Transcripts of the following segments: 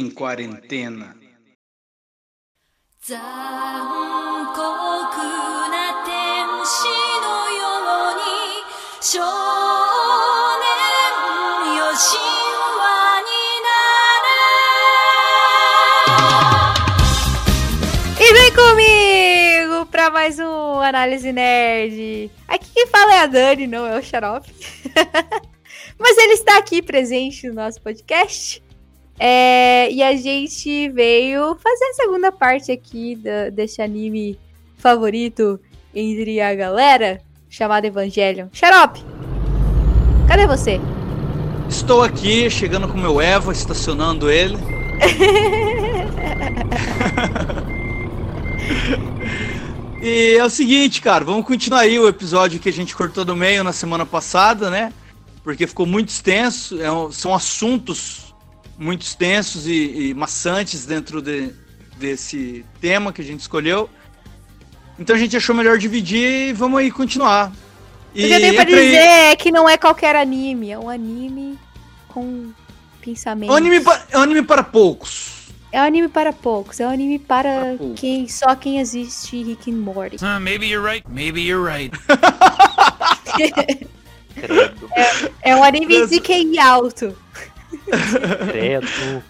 em quarentena. E vem comigo para mais um Análise Nerd. Aqui quem fala é a Dani, não é o Xarope. Mas ele está aqui presente no nosso podcast. É, e a gente veio fazer a segunda parte aqui da- desse anime favorito entre a galera, chamado Evangelion. Xarope, cadê você? Estou aqui, chegando com meu Eva, estacionando ele. e é o seguinte, cara, vamos continuar aí o episódio que a gente cortou do meio na semana passada, né? Porque ficou muito extenso, é são assuntos muito extensos e, e maçantes dentro de- desse tema que a gente escolheu. Então a gente achou melhor dividir e vamos aí continuar. O que eu tenho pra entra aí- dizer é que não é qualquer anime, é um anime com pensamento. É um anime, pa- é um anime para poucos. É um anime para poucos, é um anime para, Para quem só quem assiste Rick and Morty. Uh, maybe you're right. Maybe you're right. Credo, É um anime de QI alto. Credo.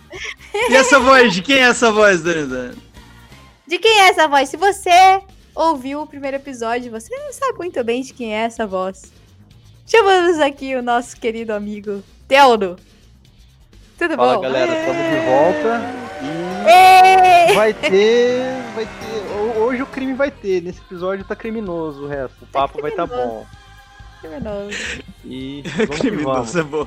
E essa voz? De quem é essa voz, Dani? De quem é essa voz? Se você ouviu o primeiro episódio, você sabe muito bem de quem é essa voz. Chamamos aqui o nosso querido amigo Teodo. Tudo Fala bom? galera, estamos de volta e vai ter. Vai ter. ho- Hoje o crime vai ter. Nesse episódio tá criminoso o resto. O papo vai tá bom. Criminoso. E vamos. Criminoso é bom.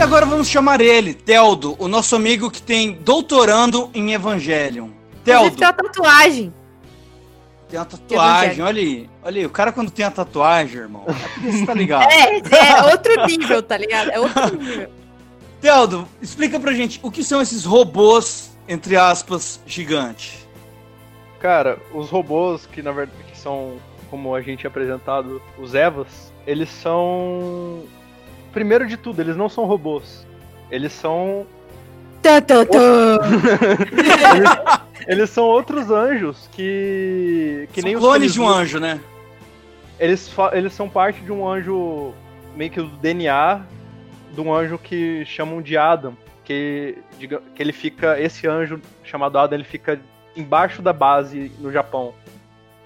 E agora vamos chamar ele, Teldo, o nosso amigo que tem doutorando em Evangelion. Teldo, tem uma tatuagem. tem uma tatuagem, olha aí. Olha aí, o cara quando tem a tatuagem, irmão, é você tá ligado. É, é outro nível, tá ligado? É outro nível. Teldo, explica pra gente, o que são esses robôs, entre aspas, gigantes? Cara, os robôs que na verdade que são, como a gente tinha apresentado, os Evas, eles são. Primeiro de tudo, eles não são robôs. Eles são. Tã, tã, tã. Eles, eles são outros anjos que. Que São nem os clones de um anjo, né? Eles, eles são parte de um anjo, meio que do DNA de um anjo que chamam de Adam. Que, diga- que ele fica. Esse anjo chamado Adam, ele fica embaixo da base no Japão.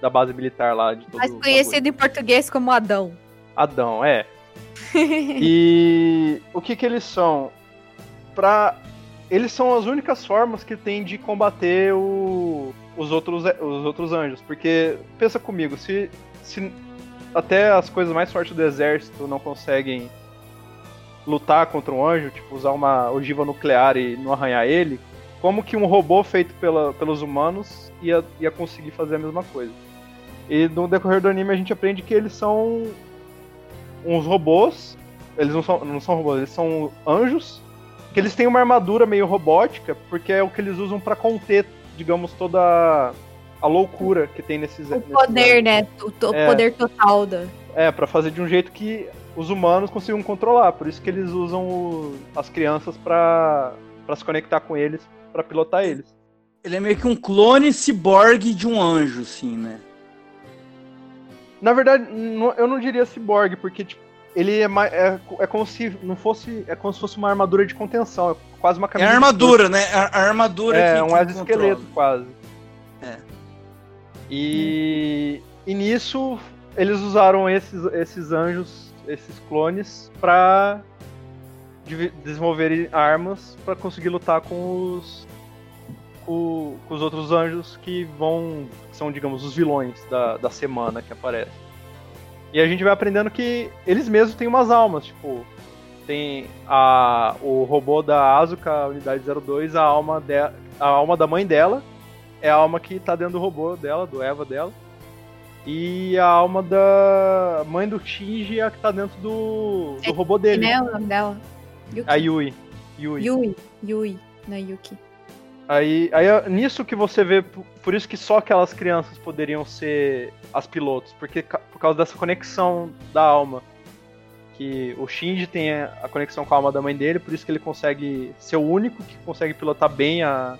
Da base militar lá. De todo Mais o conhecido em português como Adão. Adão, é. e o que que eles são? Pra. Eles são as únicas formas que tem de combater o- os, outros, os outros anjos. Porque, pensa comigo, se, se até as coisas mais fortes do exército não conseguem lutar contra um anjo, tipo, usar uma ogiva nuclear e não arranhar ele, como que um robô feito pela, pelos humanos ia, ia conseguir fazer a mesma coisa? E no decorrer do anime a gente aprende que eles são uns robôs, eles não são, não são robôs, eles são anjos, que eles têm uma armadura meio robótica, porque é o que eles usam pra conter, digamos, toda a- a loucura que tem nesses O nesses poder, anjos. né? O to- É. poder total da. É, pra fazer de um jeito que os humanos consigam controlar. Por isso que eles usam o- as crianças pra, pra se conectar com eles, pra pilotar eles. Ele é meio que um clone ciborgue de um anjo, assim, né? Na verdade, eu não diria cyborg, porque tipo, ele é, mais, é, é como se não fosse. É como se fosse uma armadura de contenção. É quase uma É camisa a de armadura, né? A, a armadura É, que, um que exoesqueleto quase. É. E, e nisso eles usaram esses, esses anjos, esses clones, pra divi- desenvolverem armas pra conseguir lutar com os com, com os outros anjos que vão que são digamos os vilões da, da semana que aparecem. E a gente vai aprendendo que eles mesmos têm umas almas, tipo tem a o robô da Asuka, a unidade 02, a alma de, a alma da mãe dela é a alma que tá dentro do robô dela, do Eva dela. E a alma da mãe do Shinji é a que tá dentro do, do robô dele. Né, o nome dela? Yuki. A Yui. Yui. Yui. Yui, não é Yuki. Aí, aí é nisso que você vê, por isso que só aquelas crianças poderiam ser as pilotos, porque por causa dessa conexão da alma. Que o Shinji tem a conexão com a alma da mãe dele, por isso que ele consegue ser o único que consegue pilotar bem a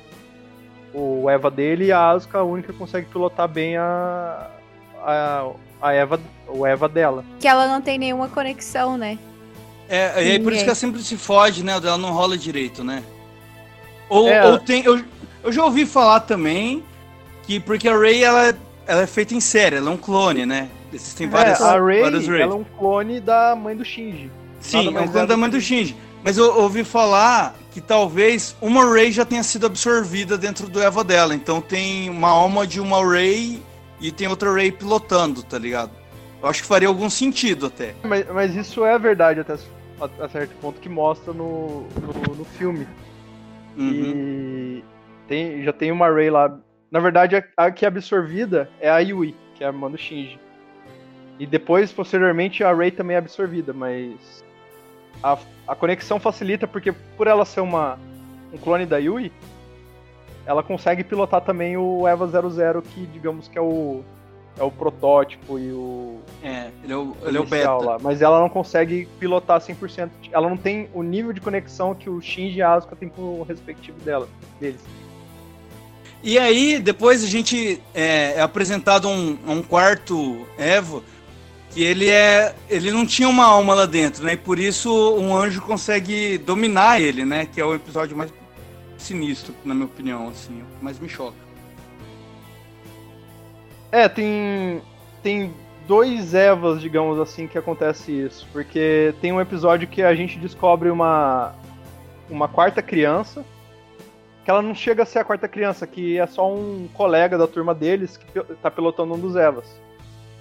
o Eva dele e a Asuka a única que consegue pilotar bem a a, a Eva o Eva dela. Que ela não tem nenhuma conexão, né? É, e aí por isso que ela sempre se foge, né? Ela não rola direito, né? Ou, É. ou tem. Eu, eu já ouvi falar também que porque a Ray ela, ela é feita em série, ela é um clone, né? Existem várias, é, a Rei, várias Rays. ela é um clone da mãe do Shinji. Sim, é um clone da mãe do Shinji. Mas eu ouvi falar que talvez uma Ray já tenha sido absorvida dentro do Eva dela. Então tem uma alma de uma Ray e tem outra Ray pilotando, tá ligado? Eu acho que faria algum sentido até. Mas, mas isso é verdade até a, a certo ponto que mostra no, no, no filme. Uhum. E tem, já tem uma Rey lá. Na verdade, a, a que é absorvida é a Yui, que é a irmã do Shinji. E depois, posteriormente, a Rey também é absorvida, mas a, a conexão facilita porque por ela ser uma um clone da Yui, ela consegue pilotar também o Eva 00, que digamos que é o é o protótipo e o É, ele é o, ele é o beta. lá, mas ela não consegue pilotar 100%. Ela não tem o nível de conexão que o Shinji e a Asuka tem com o respectivo dela, deles. E aí, depois a gente é, é apresentado um, um quarto Evo que ele é. ele não tinha uma alma lá dentro, né? E por isso um anjo consegue dominar ele, né? Que é o episódio mais sinistro, na minha opinião, assim, mais me choca. É, tem tem dois Evas, digamos assim, que acontece isso, porque tem um episódio que a gente descobre uma uma quarta criança, que ela não chega a ser a quarta criança, que é só um colega da turma deles que tá pilotando um dos Evas.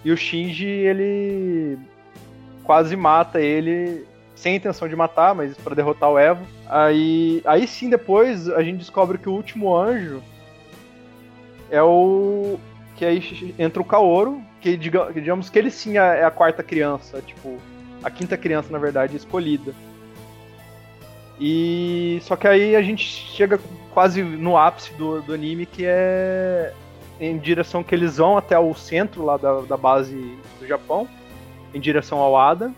E o Shinji, ele quase mata ele sem intenção de matar, mas pra derrotar o Evo. Aí, aí sim, depois a gente descobre que o último anjo é o que aí entra o Kaoru, que diga- que digamos que ele sim é é a quarta criança, tipo, a quinta criança, na verdade, escolhida. E só que aí a gente chega quase no ápice do, do anime, que é em direção que eles vão até o centro lá da, da base do Japão, em direção ao Ada.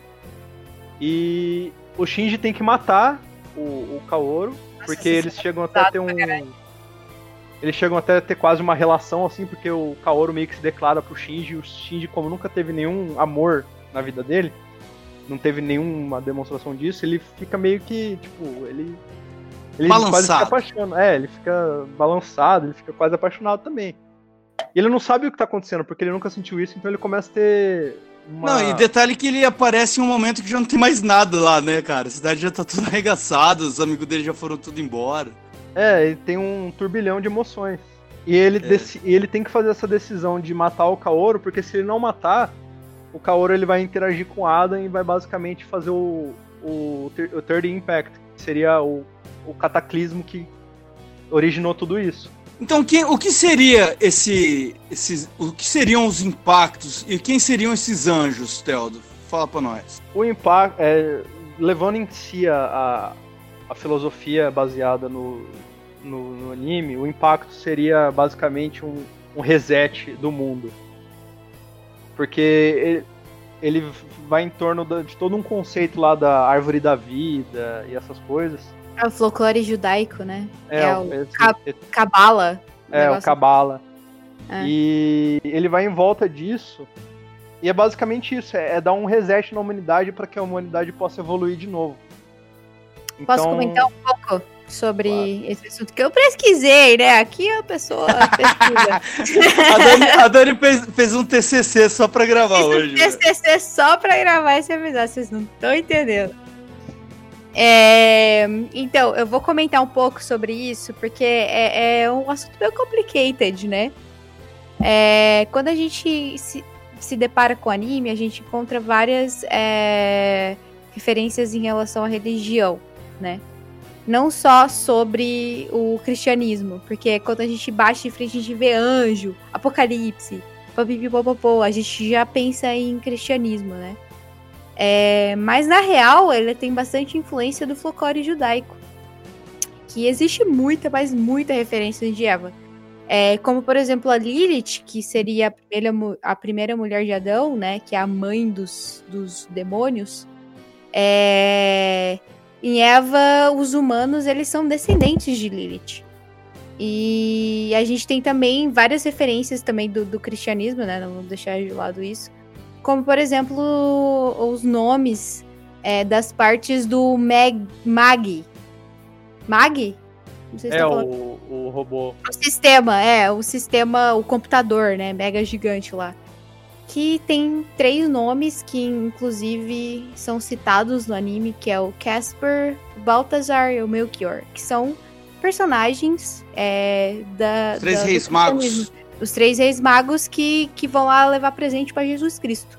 E o Shinji tem que matar o, o Kaoru, porque eles chegam até a ter um. Eles chegam até a ter quase uma relação, assim, porque o Kaoru meio que se declara pro Shinji, o Shinji, como nunca teve nenhum amor na vida dele, não teve nenhuma demonstração disso, ele fica meio que, tipo, ele. Ele quase Balançado. fica apaixonado. É, ele fica balançado, ele fica quase apaixonado também. E ele não sabe o que tá acontecendo, porque ele nunca sentiu isso, então ele começa a ter. Uma... Não, e detalhe que ele aparece em um momento que já não tem mais nada lá, né, cara? A cidade já tá tudo arregaçada, os amigos dele já foram tudo embora. É, ele tem um turbilhão de emoções. E ele, e ele tem que fazer essa decisão de matar o Kaoru, porque se ele não matar, o Kaoru ele vai interagir com o Adam e vai basicamente fazer o, o, o Third Impact, que seria o, o cataclismo que originou tudo isso. Então, quem- o que seria esse, esses, o que seriam os impactos e quem seriam esses anjos, Teldo? Fala pra nós. O impacto, é, levando em si a, a, a filosofia baseada no, no, no anime, o impacto seria basicamente um, um reset do mundo. Porque ele, ele vai em torno de todo um conceito lá da árvore da vida e essas coisas. É o folclore judaico, né? É o esse- cap- esse- Cabala. É, o Kabbalah. É. E ele vai em volta disso. E é basicamente isso: é, é dar um reset na humanidade para que a humanidade possa evoluir de novo. Posso Então- comentar um pouco sobre esse assunto? Que eu pesquisei, né? Aqui a pessoa pesquisa. A Dani, a Dani fez, fez um TCC só pra gravar um hoje. né? TCC só pra gravar esse episódio, vocês não estão entendendo. É, então, eu vou comentar um pouco sobre isso, porque é, é um assunto bem complicated, né? É, quando a gente se, se depara com anime, a gente encontra várias é, referências em relação à religião, né? Não só sobre o cristianismo, porque quando a gente baixa de frente, a gente vê anjo, apocalipse, papipipopopô, a gente já pensa em cristianismo, né? É, mas na real, ele tem bastante influência do folclore judaico. Que existe muita, mas muita referência de Eva. É, como, por exemplo, a Lilith, que seria a primeira, a primeira mulher de Adão, né? Que é a mãe dos, dos demônios. É, em Eva, os humanos, eles são descendentes de Lilith. E a gente tem também várias referências também do, do cristianismo, né? Não vou deixar de lado isso. Como, por exemplo, os nomes é, das partes do Meg, Mag. Mag? Não sei se É tá o, o robô. O sistema, é, o sistema, o computador, né? Mega gigante lá. Que tem três nomes que, inclusive, são citados no anime, que é o Casper, o Baltazar e o Melchior, que são personagens é, da. Os Três da- reis magos. Os três reis magos que, que vão lá levar presente pra Jesus Cristo.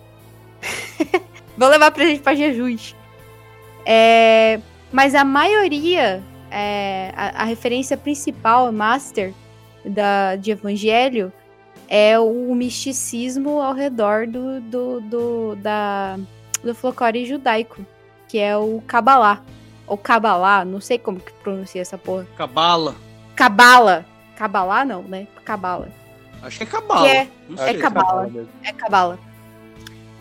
vão levar presente pra Jesus. É, mas a maioria, é, a, a referência principal, master da, de Evangelho, é o misticismo ao redor do, do, do, da, do folclore judaico, que é o Kabbalah. Ou Kabbalah, não sei como que pronuncia essa porra. Cabala. Kabbalah. Kabbalah não, né? Kabbalah. Acho que é cabala. Que é- Não é cabala. É Kabbalah.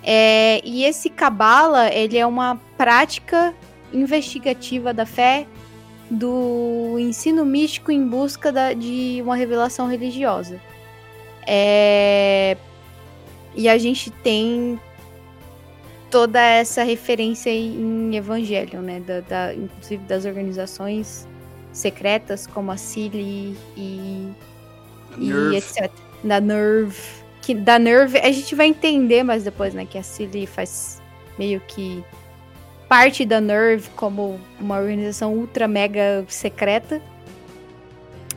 É, e esse Kabbalah, ele é uma prática investigativa da fé do ensino místico em busca da- de uma revelação religiosa. É, e a gente tem toda essa referência em Evangelho, né? Da, da- inclusive das organizações secretas como a CILI e e etc. Da Nerve. Que, da Nerve, a gente vai entender mais depois, né? Que a Cilly faz meio que parte da Nerve como uma organização ultra mega secreta.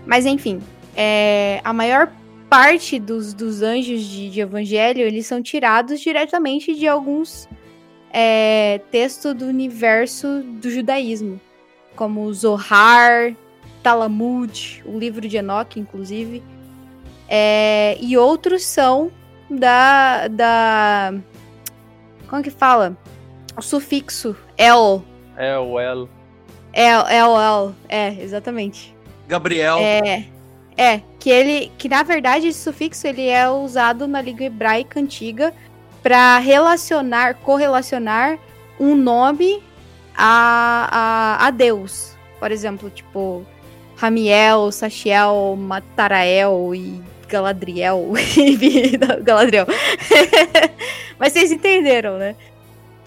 Mas enfim, é, a maior parte dos, dos anjos de, de Evangelho, eles são tirados diretamente de alguns é, textos do universo do judaísmo. Como o Zohar, Talamud, o livro de Enoch, inclusive. É, e outros são da, da. Como que fala? O sufixo El. É o El. El, El, El. É, exatamente. Gabriel. É, é que ele, que na verdade esse sufixo ele é usado na língua hebraica antiga para relacionar, correlacionar um nome a, a, a Deus. Por exemplo, tipo Ramiel, Sachiel, Matarael e Galadriel. Não, Galadriel. Mas vocês entenderam, né?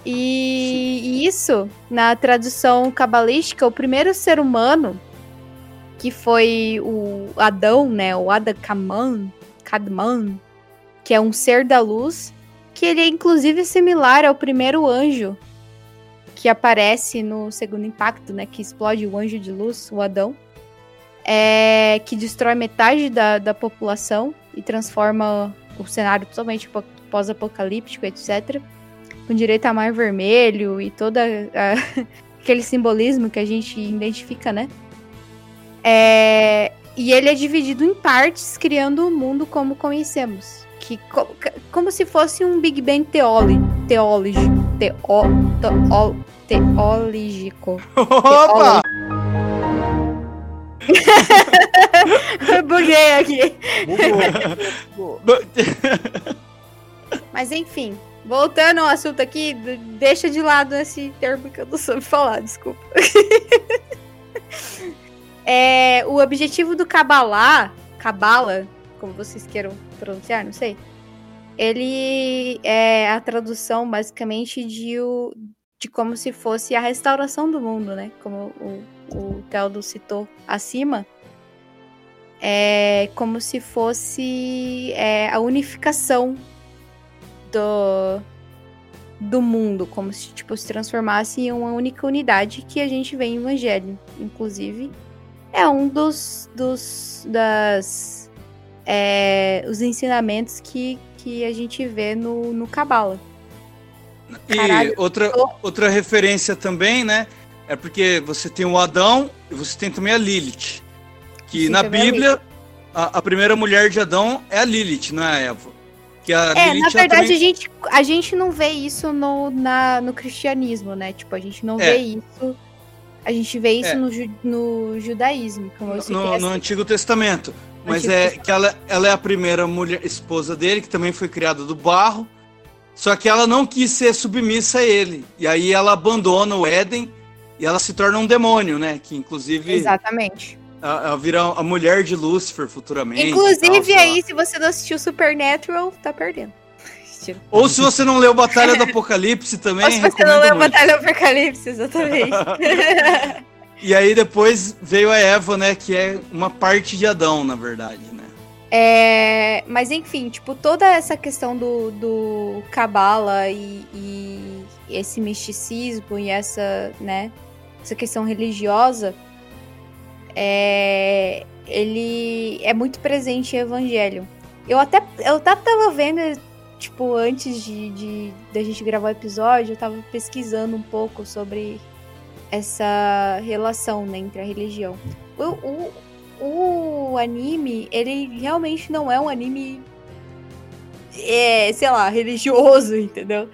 E, e isso, na tradução cabalística, o primeiro ser humano que foi o Adão, né? O Adakaman, Kadman, que é um ser da luz, que ele é inclusive similar ao primeiro anjo que aparece no segundo impacto, né? Que explode o anjo de luz, o Adão. É, que destrói metade da, da população e transforma o cenário totalmente pó- pós-apocalíptico, etc. Com direito a mar vermelho e todo aquele simbolismo que a gente identifica, né? É, e ele é dividido em partes, criando o mundo como conhecemos. Que, co- como se fosse um Big Bang teóli, teólogo. Teo, teo, teológico. Opa! Buguei aqui. Bugou. Mas enfim, voltando ao assunto aqui, deixa de lado esse termo que eu não soube falar, desculpa. É, o objetivo do Kabbalah, Kabbalah, como vocês queiram pronunciar, não sei. Ele é a tradução basicamente de, o, de como se fosse a restauração do mundo, né? Como o, o Teldo citou acima. É como se fosse é, a unificação do, do mundo, como se tipo, se transformasse em uma única unidade que a gente vê em Evangelho. Inclusive, é um dos, dos das é, os ensinamentos que, que a gente vê no, no Cabala. E Caralho. outra, outra referência também, né? É porque você tem o Adão, e você tem também a Lilith. Que Sim, na a Bíblia, a, a primeira mulher de Adão é a Lilith, não é a Eva. Que a É, Lilith na verdade, também- a, gente, a gente não vê isso no, na, no cristianismo, né? Tipo, a gente não É. vê isso. A gente vê isso É. no, ju- no judaísmo, como eu no, no. Antigo Testamento. Mas Antigo é Testamento. que ela, ela é a primeira mulher esposa dele, que também foi criada do barro. Só que ela não quis ser submissa a ele. E aí ela abandona o Éden e ela se torna um demônio, né? Que inclusive Exatamente. ela, vira a mulher de Lúcifer futuramente. tal, Inclusive, lá. aí, se você não assistiu Supernatural, tá perdendo. Mentira. Ou se você não leu Batalha do Apocalipse também, Ou se você não leu muito. Batalha do Apocalipse, exatamente. E aí depois veio a Eva, né? Que é uma parte de Adão, na verdade, né? É, mas enfim, tipo, toda essa questão do, do Cabala e, e esse misticismo e essa, né, essa questão religiosa, é, ele é muito presente em Evangelho. Eu até, eu tava vendo, tipo, antes de, de da gente gravar o episódio, eu tava pesquisando um pouco sobre essa relação, né, entre a religião. O, o, o anime, ele realmente não é um anime, é, sei lá, religioso, entendeu?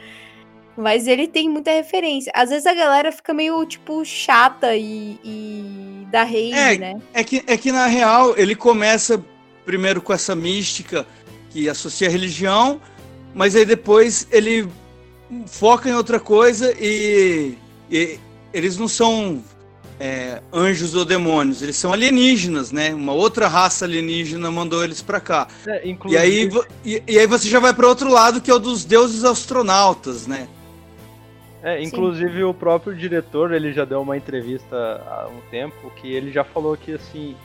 Mas ele tem muita referência. Às vezes a galera fica meio, tipo, chata e, e dá rage, É, né? É que, é que na real ele começa primeiro com essa mística que associa a religião, mas aí depois ele foca em outra coisa e, e eles não são é, anjos ou demônios, eles são alienígenas, né? Uma outra raça alienígena mandou eles pra cá. É, E aí, e, e aí você já vai para outro lado que é o dos deuses astronautas, né? é, inclusive o próprio diretor, ele já deu uma entrevista há um tempo que ele já falou que assim,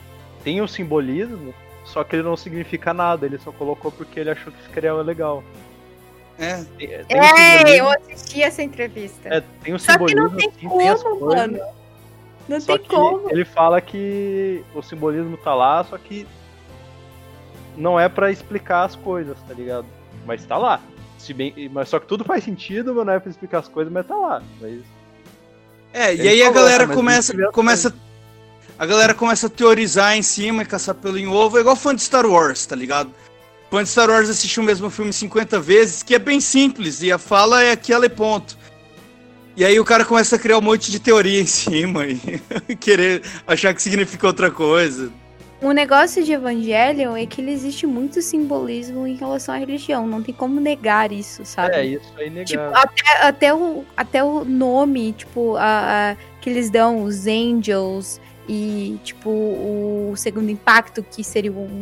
tem um simbolismo, só que ele não significa nada, ele só colocou porque ele achou que seria legal. É, Tem, tem um É, eu simbolismo, assisti essa entrevista. é, tem um Só que não simbolismo, tem assim, tem as como, coisas, mano. Não Só tem que como. ele fala que o simbolismo tá lá, só que não é pra explicar as coisas, tá ligado? Mas tá lá. Se bem, mas só que tudo faz sentido, mas não é pra explicar as coisas, mas tá lá. Mas É, e Ele aí a falou, galera mas começa, começa, a galera começa a teorizar em cima e caçar pelo em ovo, é igual fã de Star Wars, tá ligado? Fã de Star Wars assistiu o mesmo filme 50 vezes, que é bem simples, e a fala é aquela e ponto. E aí o cara começa a criar um monte de teoria em cima e querer achar que significa outra coisa. O negócio de Evangelion é que ele existe muito simbolismo em relação à religião. Não tem como negar isso, sabe? é isso aí Tipo, negado. até, até, o, até o nome, tipo, a, a- que eles dão, os Angels, e, tipo, o segundo impacto, que seria um,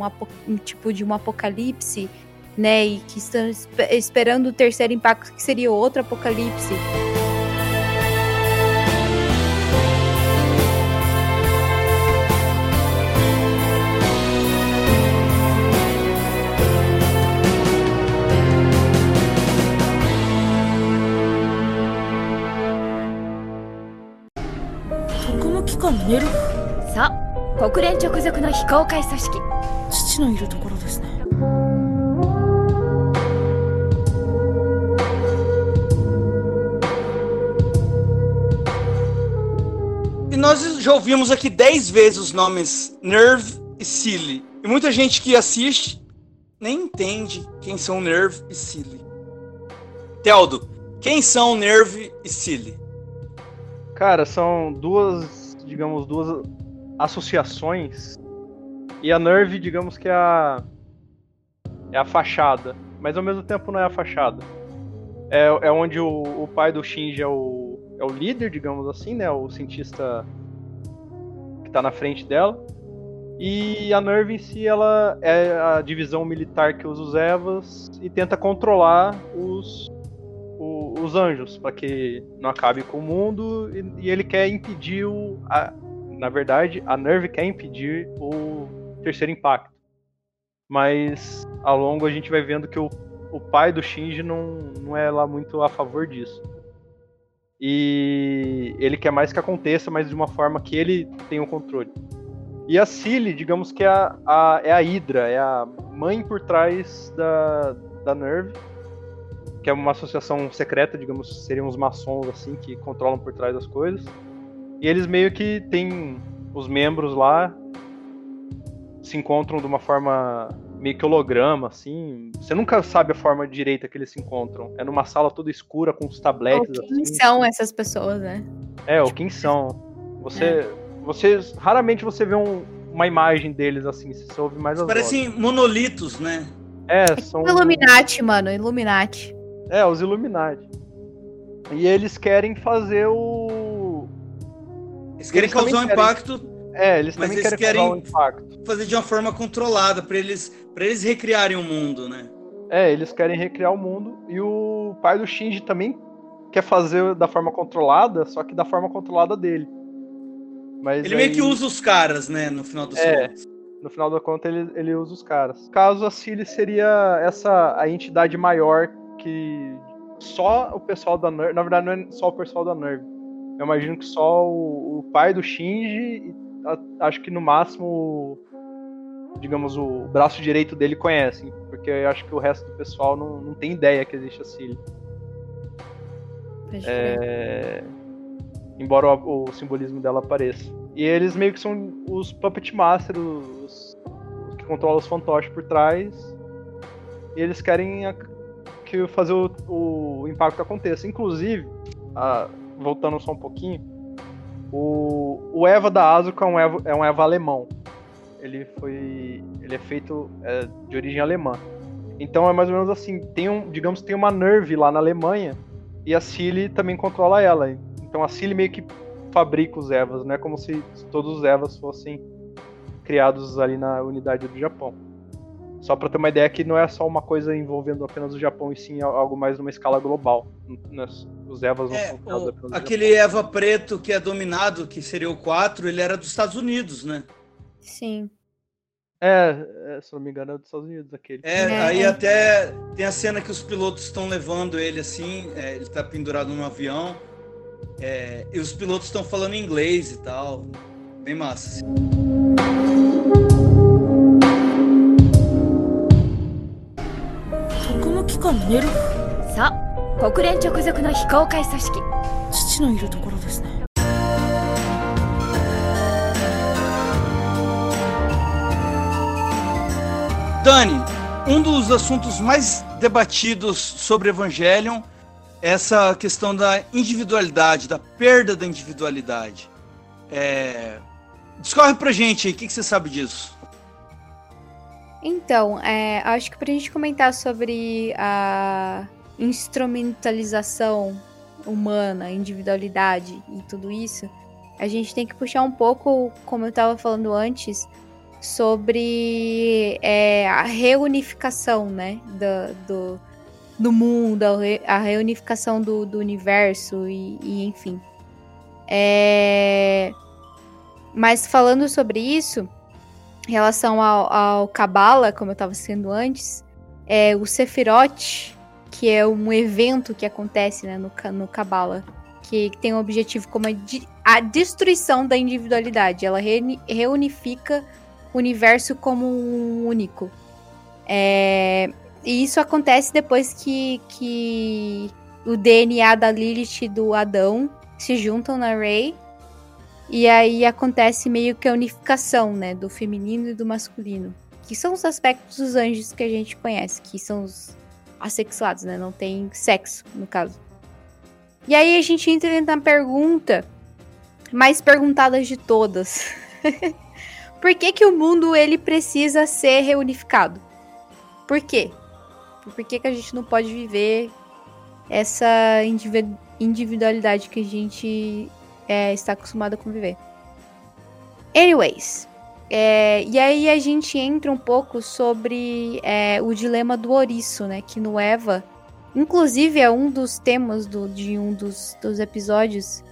um tipo de um apocalipse, né? E que estão espe- esperando o terceiro impacto, que seria outro apocalipse. 国連直属の非公開組織父のいるところですね E nós já ouvimos aqui 10 vezes os nomes Nerve e Silly. E muita gente que assiste nem entende quem são Nerve e Silly. Teldo, quem são Nerve e Silly? Cara, são duas, digamos, duas associações. E a Nerve, digamos que é a. É a fachada. Mas ao mesmo tempo não é a fachada. É, é onde o, o pai do Shinji é o, é o líder, digamos assim, né? O cientista que tá na frente dela. E a Nerve em si, ela é a divisão militar que usa os Evas e tenta controlar os, o- os anjos para que não acabe com o mundo e, e ele quer impedir o a- na verdade a Nerve quer impedir o terceiro impacto. Mas ao longo a gente vai vendo que o, o pai do Shinji não, não é lá muito a favor disso. E ele quer mais que aconteça mas de uma forma que ele tenha o controle. E a Cilly, digamos que é a, a- é a Hydra, é a mãe por trás da, da Nerve que é uma associação secreta, digamos, seriam os maçons assim que controlam por trás das coisas. E eles meio que têm os membros lá se encontram de uma forma meio que holograma, assim. Você nunca sabe a forma direita que eles se encontram. É numa sala toda escura com os Ou tabletes. quem assim. são essas pessoas, né? É, ou quem são. Você, você raramente você vê um- uma imagem deles assim, você só ouve mais as Parecem monolitos, né? vozes. É, são Illuminati, mano, Illuminati. é os Illuminati. E eles querem fazer o Eles querem Eles causar um querem- impacto, É, eles Mas também eles querem, causar um querem- impacto. fazer de uma forma controlada, pra eles, pra eles recriarem o mundo, né? É, eles querem recriar o mundo e o pai do Shinji também quer fazer da forma controlada, só que da forma controlada dele. Mas Ele meio aí, que usa os caras, né, no final dos É. contos. no final da conta ele, ele usa os caras. Caso a Cilly seria essa a entidade maior que só o pessoal da Nerve, na verdade não é só o pessoal da Nerve. Eu imagino que só o, o pai do Shinji, a- acho que no máximo, digamos, o braço direito dele conhecem, porque eu acho que o resto do pessoal não, não tem ideia que existe a Cilly. É, Embora o, o simbolismo dela apareça. E eles meio que são os Puppet Masters, os, os que controlam os fantoches por trás. E eles querem a- que fazer o, o impacto aconteça. Inclusive, ah, voltando só um pouquinho, o, o Eva da Asuka é um Eva, é um Eva alemão. Ele foi. Ele é feito é, de origem alemã. Então é mais ou menos assim, tem um, digamos, tem uma Nerve lá na Alemanha e a Cilly também controla ela. Então a Cilly meio que fabrica os Evas, não é como se todos os Evas fossem criados ali na unidade do Japão. Só pra ter uma ideia que não é só uma coisa envolvendo apenas o Japão, e sim algo mais numa escala global os Evas é, o, Aquele Eva preto que é dominado, que seria o 4, ele era dos Estados Unidos, né? Sim. É, é se não me engano, é dos Estados Unidos aquele. É, é, aí é. até tem a cena que os pilotos estão levando ele assim, é, ele tá pendurado num avião, é, e os pilotos estão falando inglês e tal. Bem massa. Assim. 国連直属の非公開組織父のいるところですね Dani, um dos assuntos mais debatidos sobre Evangelion é essa questão da individualidade, da perda da individualidade. É... Discorre pra gente aí, o que, que você sabe disso? Então, é, acho que pra gente comentar sobre a instrumentalização humana, individualidade e tudo isso, a gente tem que puxar um pouco, como eu estava falando antes, sobre é, a reunificação, né, do, do, do mundo, a, re- a reunificação do, do universo e, e enfim. É, mas falando sobre isso, em relação ao, Kabbalah, como eu estava sendo antes, é o Sephiroth, que é um evento que acontece né, no, no que tem um objetivo como a, a destruição da individualidade. Ela reuni- reunifica o universo como um único. É, e isso acontece depois que, que o DNA da Lilith e do Adão se juntam na Rey. E aí acontece meio que a unificação, né, do feminino e do masculino, que são os aspectos dos anjos que a gente conhece, que são os assexuados, né, não tem sexo, no caso. E aí a gente entra na pergunta mais perguntada de todas. Por que que o mundo ele precisa ser reunificado? Por quê? Por que que a gente não pode viver essa indivi- individualidade que a gente é, está acostumado a conviver. Anyways, é, e aí a gente entra um pouco sobre é, o dilema do ouriço, né? Que no Eva, inclusive é um dos temas do, de um dos, dos episódios.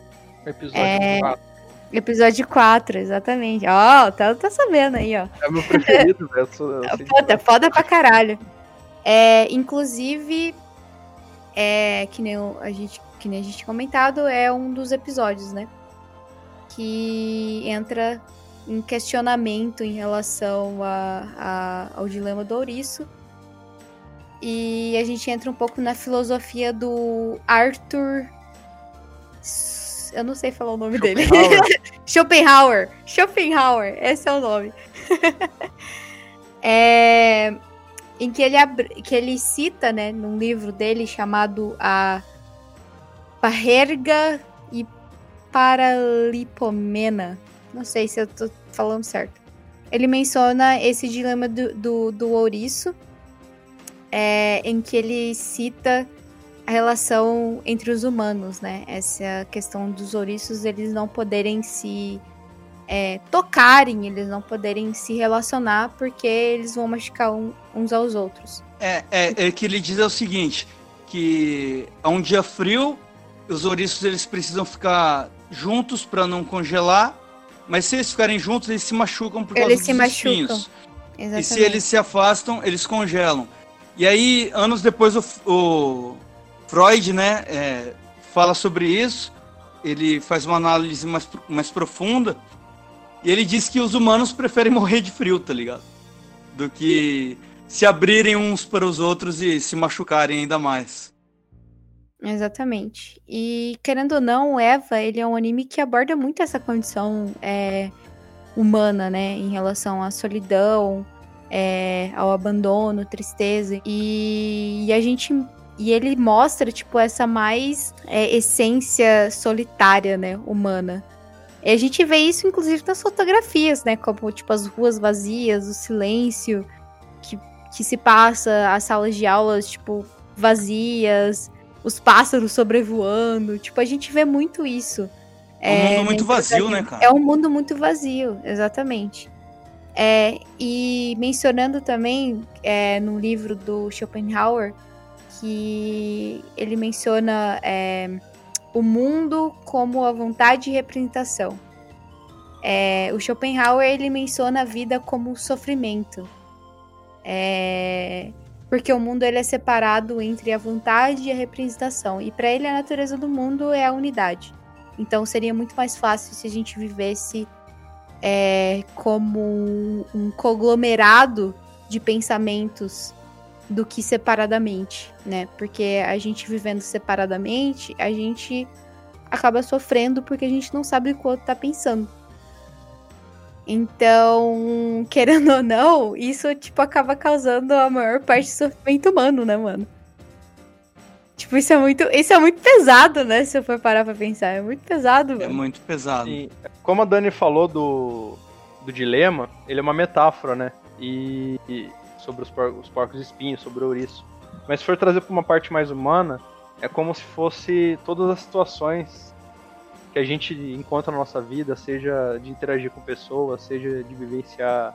Episódio É. 4. Episódio 4, exatamente. Ó, tá, tá sabendo aí, ó. É meu preferido, eu sei Foda, foda pra caralho. É, inclusive, é, que, nem a gente, que nem a gente comentado, é um dos episódios, né? Que entra em questionamento em relação a, a- ao dilema do ouriço. E a gente entra um pouco na filosofia do Arthur. Eu não sei falar o nome dele. Schopenhauer. Schopenhauer. Schopenhauer, esse é o nome. É, em que ele, que ele cita, né, num livro dele chamado A Parerga e Paralipomena. Não sei se eu tô falando certo. Ele menciona esse dilema do, do, do ouriço, é, em que ele cita a relação entre os humanos, né? Essa questão dos ouriços, eles não poderem se é, tocarem, eles não poderem se relacionar porque eles vão machucar um- uns aos outros. É, é, é que ele diz é o seguinte, que é um dia frio, os ouriços eles precisam ficar juntos para não congelar, mas se eles ficarem juntos, eles se machucam por causa Eles se dos machucam. E se eles se afastam, eles congelam. E aí, anos depois, o, o Freud, né, é, fala sobre isso. Ele faz uma análise mais, mais profunda. E ele diz que os humanos preferem morrer de frio, tá ligado? Do que se abrirem uns para os outros e se machucarem ainda mais. Exatamente. E querendo ou não, Eva, ele é um anime que aborda muito essa condição é, humana, né? Em relação à solidão, é, ao abandono, tristeza. E, e a gente. E ele mostra, tipo, essa mais é, essência solitária, né? Humana. E a gente vê isso, inclusive, nas fotografias, né? Como, tipo, as ruas vazias, o silêncio que, que se passa, as salas de aulas, tipo, vazias os pássaros sobrevoando. Tipo, a gente vê muito isso. É um mundo muito dentro vazio, da- né, cara? É um mundo muito vazio, exatamente. É, e mencionando também é, no livro do Schopenhauer que ele menciona é, o mundo como a vontade de representação. É, o Schopenhauer ele menciona a vida como sofrimento. É, porque o mundo ele é separado entre a vontade e a representação. E para ele a natureza do mundo é a unidade. Então seria muito mais fácil se a gente vivesse é, como um, conglomerado de pensamentos do que separadamente, né? Porque a gente vivendo separadamente, a gente acaba sofrendo porque a gente não sabe o que o outro tá pensando. Então, querendo ou não, isso, tipo, acaba causando a maior parte do sofrimento humano, né, mano? Tipo, isso é muito, isso é muito pesado, né? Se eu for parar pra pensar. É muito pesado, É mano. muito pesado. Sim. Como a Dani falou do, do dilema, ele é uma metáfora, né? E, e sobre os, por- os porcos espinhos, sobre o ouriço. Mas se for trazer para uma parte mais humana, é como se fosse todas as situações que a gente encontra na nossa vida, seja de interagir com pessoas, seja de vivenciar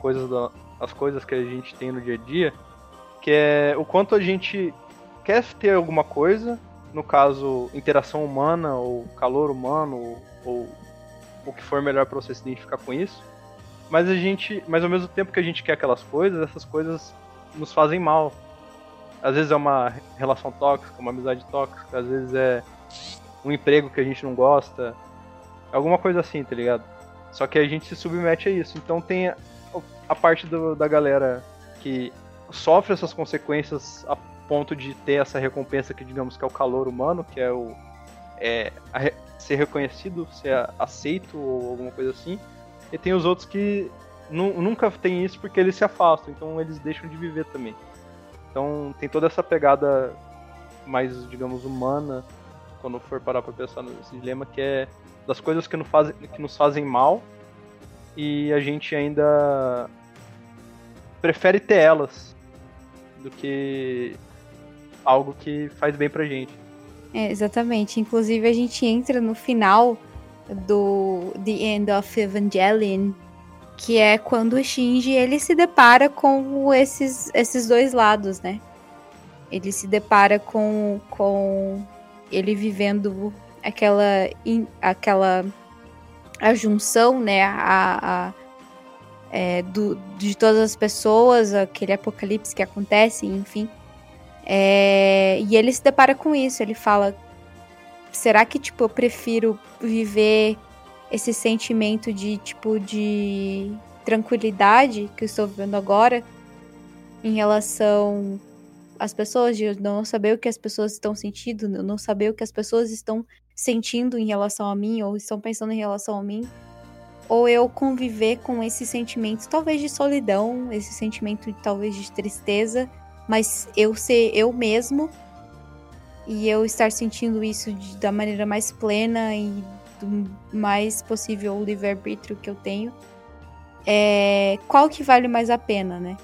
coisas da- as coisas que a gente tem no dia a dia, que é o quanto a gente quer ter alguma coisa, no caso, interação humana ou calor humano ou, ou o que for melhor para você se identificar com isso. Mas a gente, mas ao mesmo tempo que a gente quer aquelas coisas, essas coisas nos fazem mal. Às vezes é uma relação tóxica, uma amizade tóxica, às vezes é um emprego que a gente não gosta, alguma coisa assim, tá ligado? Só que a gente se submete a isso. Então tem a, a parte do- da galera que sofre essas consequências a ponto de ter essa recompensa que digamos que é o calor humano, que é o é, a ser reconhecido, ser aceito ou alguma coisa assim. E tem os outros que nu- nunca tem isso porque eles se afastam, então eles deixam de viver também. Então tem toda essa pegada mais, digamos, humana quando for parar pra pensar nesse dilema, que é das coisas que, não fazem, que nos fazem mal e a gente ainda prefere ter elas do que algo que faz bem pra gente. É, exatamente. Inclusive, a gente entra no final do The End of Evangelion, que é quando o Shinji ele se depara com esses, esses dois lados, né? Ele se depara com, com ele vivendo aquela, aquela a junção, né? A, a- é, do, de todas as pessoas, aquele apocalipse que acontece, enfim. É, e ele se depara com isso, ele fala: será que tipo eu prefiro viver esse sentimento de tipo de tranquilidade que eu estou vivendo agora em relação às pessoas, de não saber o que as pessoas estão sentindo, não saber o que as pessoas estão sentindo em relação a mim, ou estão pensando em relação a mim, ou eu conviver com esse sentimento, talvez de solidão, esse sentimento talvez de tristeza, mas eu ser eu mesmo e eu estar sentindo isso de, da maneira mais plena e do mais possível livre-arbítrio que eu tenho, é, qual que vale mais a pena, né?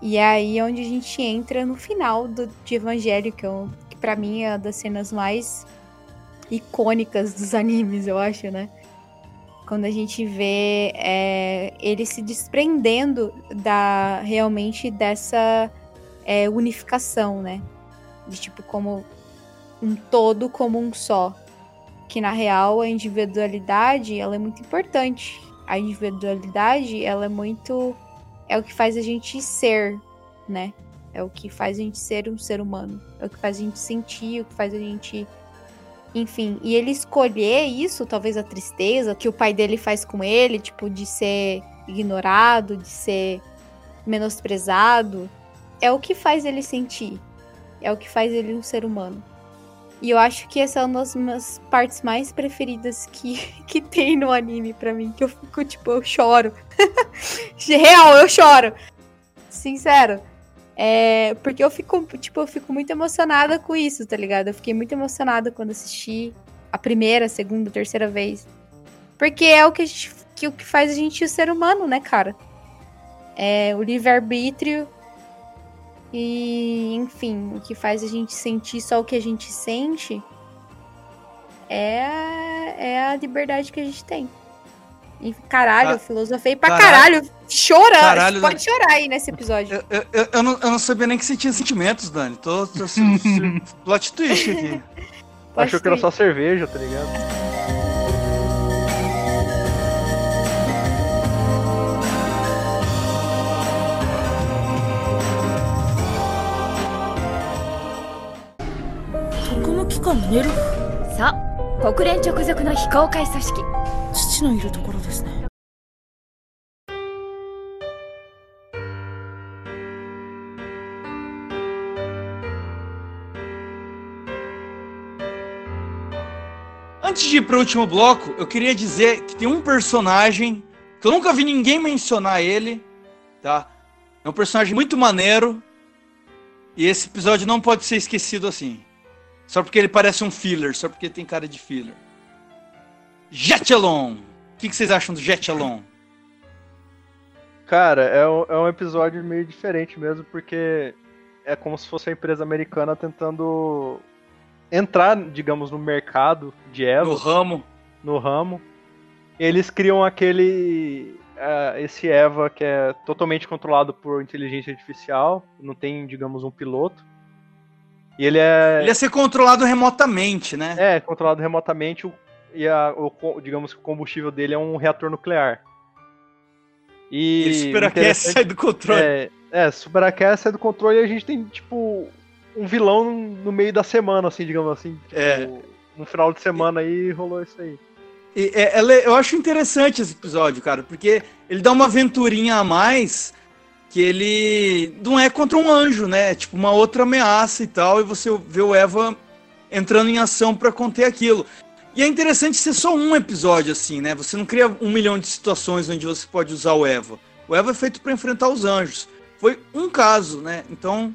E é aí onde a gente entra no final do, de Evangelho, que, que pra mim é uma das cenas mais icônicas dos animes, eu acho, né? Quando a gente vê é, ele se desprendendo da realmente dessa é, unificação, né? De tipo, como um todo, como um só. Que na real a individualidade ela é muito importante. A individualidade ela é muito é o que faz a gente ser, né? É o que faz a gente ser um ser humano. É o que faz a gente sentir, o que faz a gente. Enfim, e ele escolher isso, talvez a tristeza que o pai dele faz com ele, tipo, de ser ignorado, de ser menosprezado, é o que faz ele sentir. É o que faz ele um ser humano. E eu acho que essa é uma das minhas partes mais preferidas que, que tem no anime pra mim. Que eu fico, tipo, eu choro. Real, eu choro. Sincero. É, porque eu fico, tipo, eu fico muito emocionada com isso, tá ligado? Eu fiquei muito emocionada quando assisti a primeira, a segunda, a terceira vez. Porque é o que, a gente, que, o que faz a gente ser humano, né, cara? É o livre-arbítrio e, enfim, o que faz a gente sentir só o que a gente sente é, a- é a liberdade que a gente tem. E caralho, Ah, eu filosofei pra caralho. caralho. Chora! Caralho, Pode chorar aí nesse episódio. Eu, eu, eu- eu não, eu não sabia nem que você tinha sentimentos, Dani. Tô, tô su- su- plot twist aqui. Achou que era só cerveja, tá ligado? 特務機関ネルフさあ国連直属の非公開組織父のいるところですね Antes de ir pro último bloco, eu queria dizer que tem um personagem que eu nunca vi ninguém mencionar ele, tá? É um personagem muito maneiro. E esse episódio não pode ser esquecido assim. Só porque ele parece um filler, só porque tem cara de filler. Jetelon! O que, que vocês acham do Jetelon? Cara, é um, é um episódio meio diferente mesmo, porque é como se fosse a empresa americana tentando entrar, digamos, no mercado de Eva, No no, ramo. ramo. E eles criam aquele. ah, esse Eva que é totalmente controlado por inteligência artificial, não tem, digamos, um piloto. E ele é. Ele ia ser controlado remotamente, né? É, controlado remotamente e a, o, digamos que o combustível dele é um reator nuclear. E Ele superaquece, sai do controle. É, é superaquece, sai do controle e a gente tem, tipo, um vilão no, meio da semana, assim, digamos assim. Tipo, É. No final de semana aí rolou isso aí. E, é, é- eu acho interessante esse episódio, cara, porque ele dá uma aventurinha a mais que ele não é contra um anjo, né? É tipo uma outra ameaça e tal, e você vê o Eva entrando em ação pra conter aquilo. E é interessante ser só um episódio assim, né? Você não cria um milhão de situações onde você pode usar o Eva. O Eva é feito pra enfrentar os anjos. Foi um caso, né? Então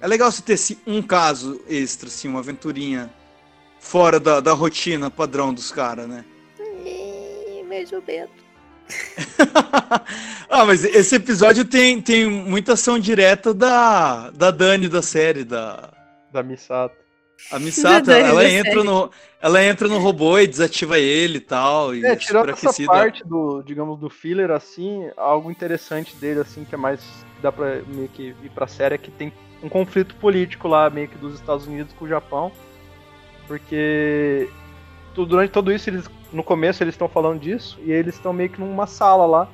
é legal você ter esse um caso extra, assim, uma aventurinha fora da, da rotina padrão dos caras, né? Ou menos. ah, mas esse episódio tem, tem muita ação direta da, da Dani da série, da Da Misato. a Misata. Da ela entra série. no ela entra no robô e desativa ele e tal, e É, tirando essa parte do, digamos, do filler, assim, algo interessante dele, assim, que é mais. dá pra meio que ir pra série, é que tem um conflito político lá, meio que dos Estados Unidos com o Japão. Porque durante tudo isso, eles, no começo eles estão falando disso, e eles estão meio que numa sala lá.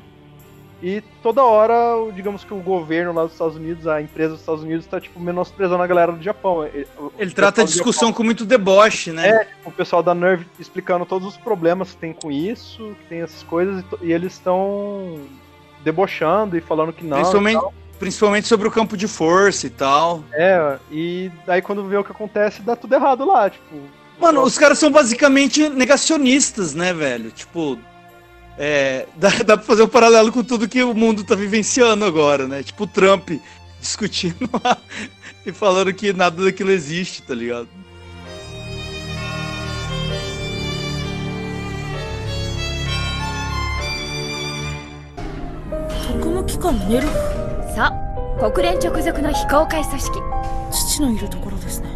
E toda hora, digamos que o governo lá dos Estados Unidos, a empresa dos Estados Unidos, tá, tipo, menosprezando a galera do Japão. Ele, trata a discussão com muito deboche, né? É, o pessoal da Nerve explicando todos os problemas que tem com isso, que tem essas coisas, e e eles estão debochando e falando que não. principalmente, principalmente sobre o campo de força e tal. É, e daí quando vê o que acontece, dá tudo errado lá. Tipo, Mano, os caras são basicamente negacionistas, né, velho? Tipo, é, dá, dá pra fazer um paralelo com tudo que o mundo tá vivenciando agora, né? Tipo o Trump discutindo lá e falando que nada daquilo existe, tá ligado? 特務機関ネルフさあ国連直属の非公開組織父のいるところですね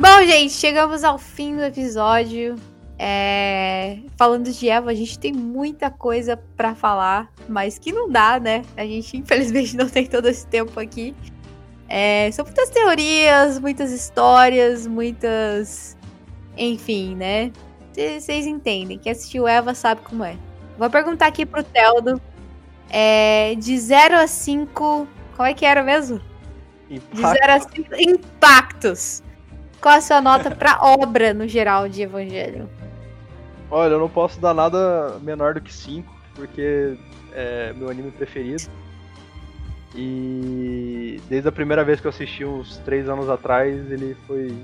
Bom, gente, chegamos ao fim do episódio. É, Falando de Eva, a gente tem muita coisa pra falar, mas que não dá, né? A gente, infelizmente, não tem todo esse tempo aqui. É, São muitas teorias, muitas histórias, muitas. Enfim, né? Vocês entendem. Quem assistiu Eva sabe como é. Vou perguntar aqui pro Teldo. É, de 0 a 5. Como é que era mesmo? De Impacto. 0 a 5 impactos. Qual a sua nota pra obra no geral de Evangelho? Olha, eu não posso dar nada menor do que 5, porque é meu anime preferido. E desde a primeira vez que eu assisti, uns 3 anos atrás, ele foi.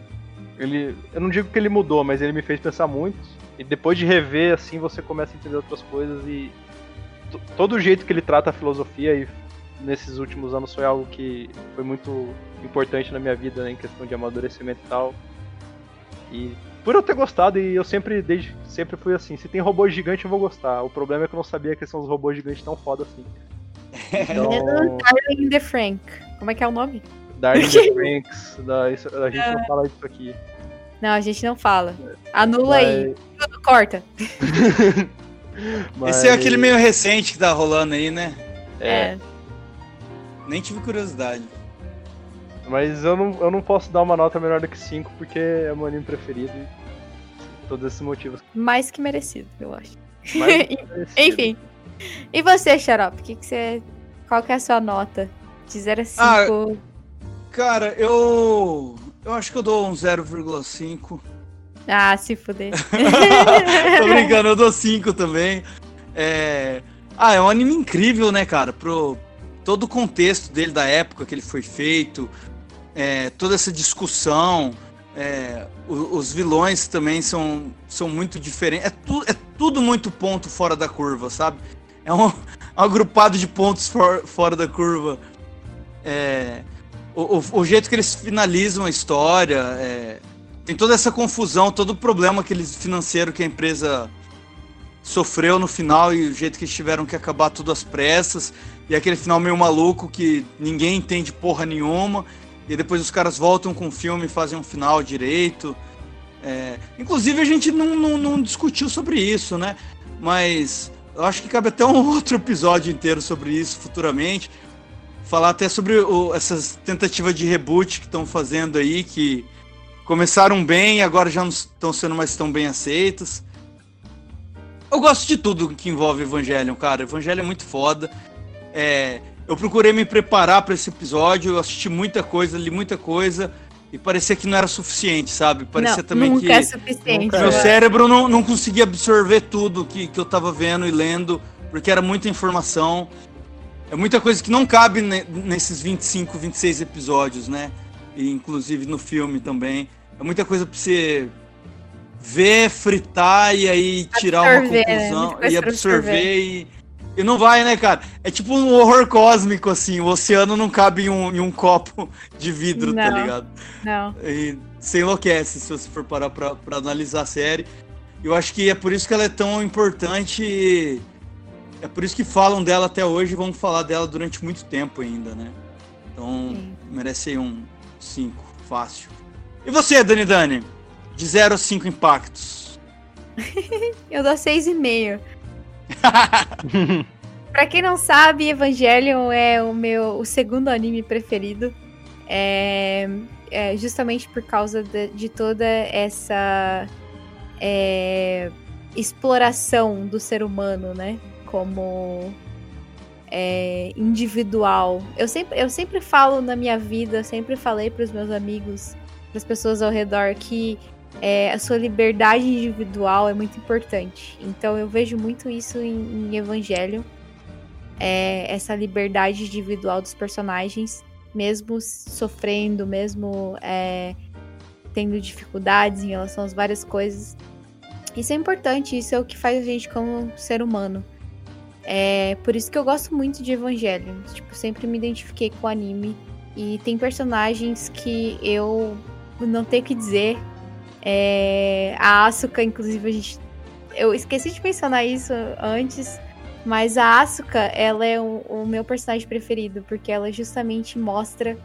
Ele. Eu não digo que ele mudou, mas ele me fez pensar muito. E depois de rever, assim, você começa a entender outras coisas e. Todo o jeito que ele trata a filosofia e nesses últimos anos foi algo que foi muito importante na minha vida, né, em questão de amadurecimento e tal. E por eu ter gostado, e eu sempre, desde sempre fui assim, se tem robô gigante eu vou gostar. O problema é que eu não sabia que são os robôs gigantes tão foda assim. Então, Darling the Frank. Como é que é o nome? Darling the Franks, da, isso- a gente não fala isso aqui. Não, a gente não fala. Anula aí. Tudo, corta. Mas- Esse é aquele meio recente que tá rolando aí, né? É. Nem tive curiosidade. Mas eu não, eu não posso dar uma nota menor do que 5 porque é meu anime preferido e todos esses motivos. Mais que merecido, eu acho. Mas, Enfim. E você, Xarope? Que que você... Qual que é a sua nota? De 0 a 5. Ah, Cara, eu. Eu acho que eu dou um 0,5. Ah, se fuder. Tô brincando, eu dou 5 também. É... Ah, é um anime incrível, né, cara? Pro todo o contexto dele, da época que ele foi feito, é, toda essa discussão. é, o- os vilões também são, são muito diferentes. É, tu, é tudo muito ponto fora da curva, sabe? É um, um agrupado de pontos for- fora da curva. É, o, o- o jeito que eles finalizam a história, é, tem toda essa confusão, todo o problema que eles, financeiro que a empresa sofreu no final e o jeito que eles tiveram que acabar tudo às pressas. E aquele final meio maluco que ninguém entende porra nenhuma. E depois os caras voltam com o filme e fazem um final direito. É, inclusive a gente não, não, não discutiu sobre isso, né? Mas eu acho que cabe até um outro episódio inteiro sobre isso futuramente. Falar até sobre o- essas tentativas de reboot que estão fazendo aí, que começaram bem e agora já não estão sendo mais tão bem aceitas. Eu gosto de tudo que envolve Evangelion, cara. Evangelho é muito foda. É, eu procurei me preparar para esse episódio, eu assisti muita coisa, li muita coisa, e parecia que não era suficiente, sabe? Parecia não, também nunca que é suficiente. meu né? cérebro não, não conseguia absorver tudo que, que eu tava vendo e lendo, porque era muita informação. É muita coisa que não cabe ne- nesses 25, 26 episódios, né? E inclusive no filme também. É muita coisa pra você ver, fritar e aí tirar uma Absorver, né? conclusão coisa e absorver e. E não vai, né, cara? É tipo um horror cósmico, assim. O oceano não cabe em um, em um copo de vidro, tá Não. ligado? Não. E você enlouquece se você for parar pra, pra analisar a série. Eu acho que é por isso que ela é tão importante. e É por isso que falam dela até hoje e vão falar dela durante muito tempo ainda, né? Então, Sim. merece aí um 5, fácil. E você, Dani Dani? De 0 a 5 impactos. Eu dou 6,5. Pra quem não sabe, Evangelion é o meu o segundo anime preferido. É, é justamente por causa de, de toda essa é, exploração do ser humano, né? Como é, individual. Eu sempre, eu sempre falo na minha vida, sempre falei pros meus amigos, pras pessoas ao redor, que é, a sua liberdade individual é muito importante. Então eu vejo muito isso em, em Evangelho. é, essa liberdade individual dos personagens, mesmo sofrendo, mesmo é, tendo dificuldades em relação às várias coisas. Isso é importante, isso é o que faz a gente como ser humano. É por isso que eu gosto muito de Evangelho. Tipo, sempre me identifiquei com o anime. E tem personagens que eu não tenho que dizer. É, a Asuka, inclusive, a gente. Eu esqueci de mencionar isso antes. Mas a Asuka, ela é o, o meu personagem preferido, porque ela justamente mostra.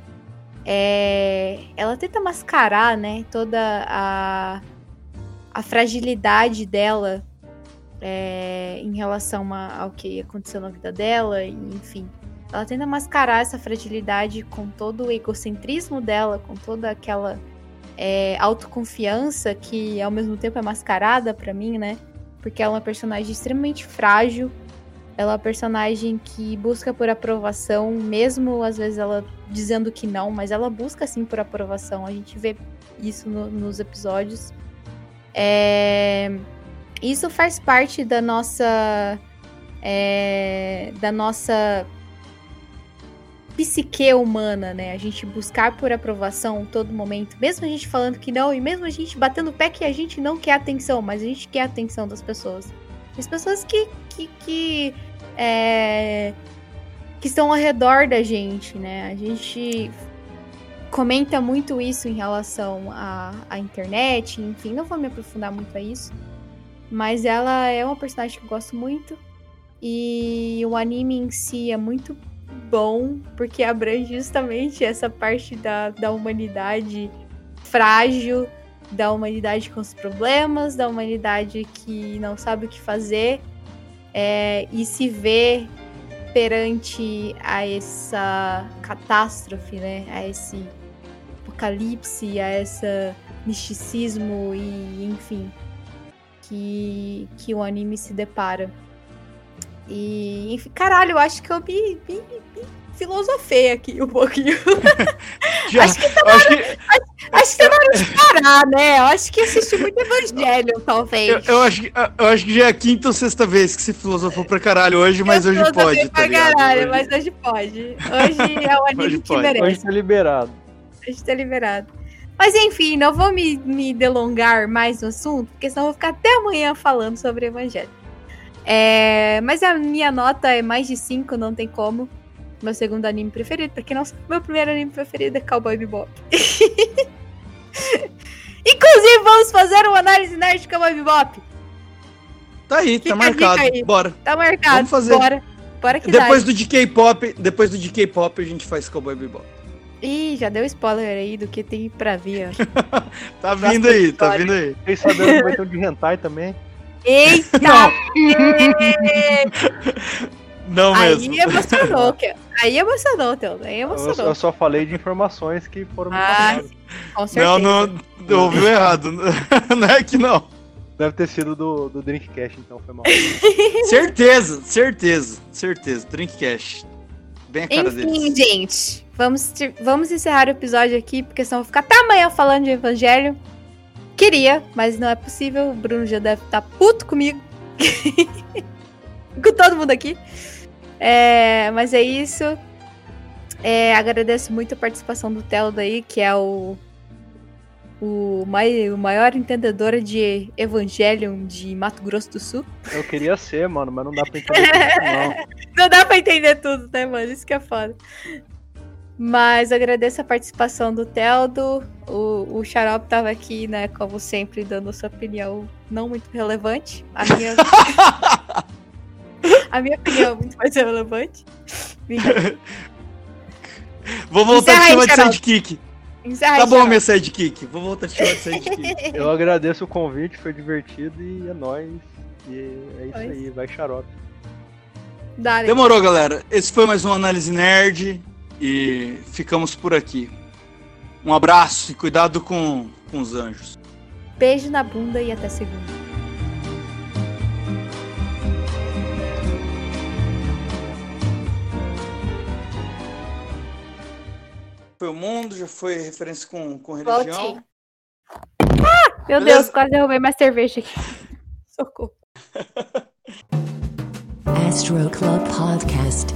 É, ela tenta mascarar, né, toda a, a fragilidade dela é, em relação a, ao que aconteceu na vida dela, enfim. Ela tenta mascarar essa fragilidade com todo o egocentrismo dela, com toda aquela é, autoconfiança que ao mesmo tempo é mascarada para mim, né? Porque ela é uma personagem extremamente frágil ela é uma personagem que busca por aprovação, mesmo às vezes ela dizendo que não, mas ela busca sim por aprovação. A gente vê isso no, nos episódios. É... Isso faz parte da nossa. É... Da nossa psique humana, né? A gente buscar por aprovação todo momento, mesmo a gente falando que não, e mesmo a gente batendo o pé que a gente não quer atenção, mas a gente quer a atenção das pessoas. As pessoas que, que, que, é, que estão ao redor da gente, né? A gente comenta muito isso em relação à, à internet, enfim, não vou me aprofundar muito a isso. Mas ela é uma personagem que eu gosto muito. E o anime em si é muito bom, porque abrange justamente essa parte da, da humanidade frágil da humanidade com os problemas, da humanidade que não sabe o que fazer é, e se vê perante a essa catástrofe, né? A esse apocalipse, a esse misticismo e enfim que, que o anime se depara. E, enfim, caralho, eu acho que eu me, me, filosofei aqui um pouquinho. Já, acho que tá na acho hora, que, acho, acho que tá hora de parar, né? Eu acho que assisti muito Evangelho, talvez. eu, eu acho que, eu acho que já é a quinta ou sexta vez que se filosofou pra caralho hoje, mas Eu hoje pode, tá pra ligado? caralho, Hoje- mas hoje pode. Hoje é o anime Hoje que pode. merece. Hoje tá liberado. Hoje tá liberado. Mas enfim, não vou me, me delongar mais no assunto, porque senão eu vou ficar até amanhã falando sobre Evangelho. É, mas a minha nota é mais de 5, não tem como. Meu segundo anime preferido, pra quem não sabe, meu primeiro anime preferido é Cowboy Bebop. Inclusive, vamos fazer uma análise nerd de Cowboy Bebop. Tá aí, Fica tá marcado. aí. Bora. Tá marcado. Vamos fazer. Bora. Bora que Depois dá. do de K-pop, depois do de K-pop a gente faz Cowboy Bebop. Ih, já deu spoiler aí do que tem pra vir, ó. Tá vindo aí, tá vindo aí. Vocês sabendo que vai ter um de hentai também? Eita! Não mesmo. Aí emocionou, que- aí emocionou, Teodoro. Aí Eu, emocionou. eu só falei de informações que foram Ah. Com certeza. Não, não, ouviu errado. Não é que não. Deve ter sido do, do Drinkcast, então foi mal. Certeza, certeza, certeza. Drinkcast. Bem a cara Enfim, deles. gente. Vamos, vamos encerrar o episódio aqui, porque senão eu vou ficar até amanhã falando de Evangelho. Queria, mas não é possível. O Bruno já deve estar puto comigo. Com todo mundo aqui. É, mas é isso. É, agradeço muito a participação do Theo daí, que é o, o, mai, o maior entendedor de Evangelion de Mato Grosso do Sul. Eu queria ser, mano, mas não dá pra entender tudo, não. Não dá pra entender tudo, né, mano? Isso que é foda. Mas agradeço a participação do Teldo. O, o Xarope tava aqui, né, como sempre, dando sua opinião não muito relevante. A minha, a minha opinião é muito mais relevante. Vou voltar Encerra a aí, chamar de sidekick. Encerra Tá aí, bom, minha sidekick. Vou voltar a chamar de sidekick. Eu agradeço o convite, foi divertido e é nóis. E é isso Nóis. aí, vai xarope. Dale. Demorou, galera. Esse foi mais um Análise Nerd e ficamos por aqui. Um abraço e cuidado com, com os anjos. Beijo na bunda e até segunda. Foi o mundo, já foi referência com, com religião. Volte. Ah, meu Beleza. Deus, quase derrubei mais cerveja aqui. Socorro. Astro Club Podcast.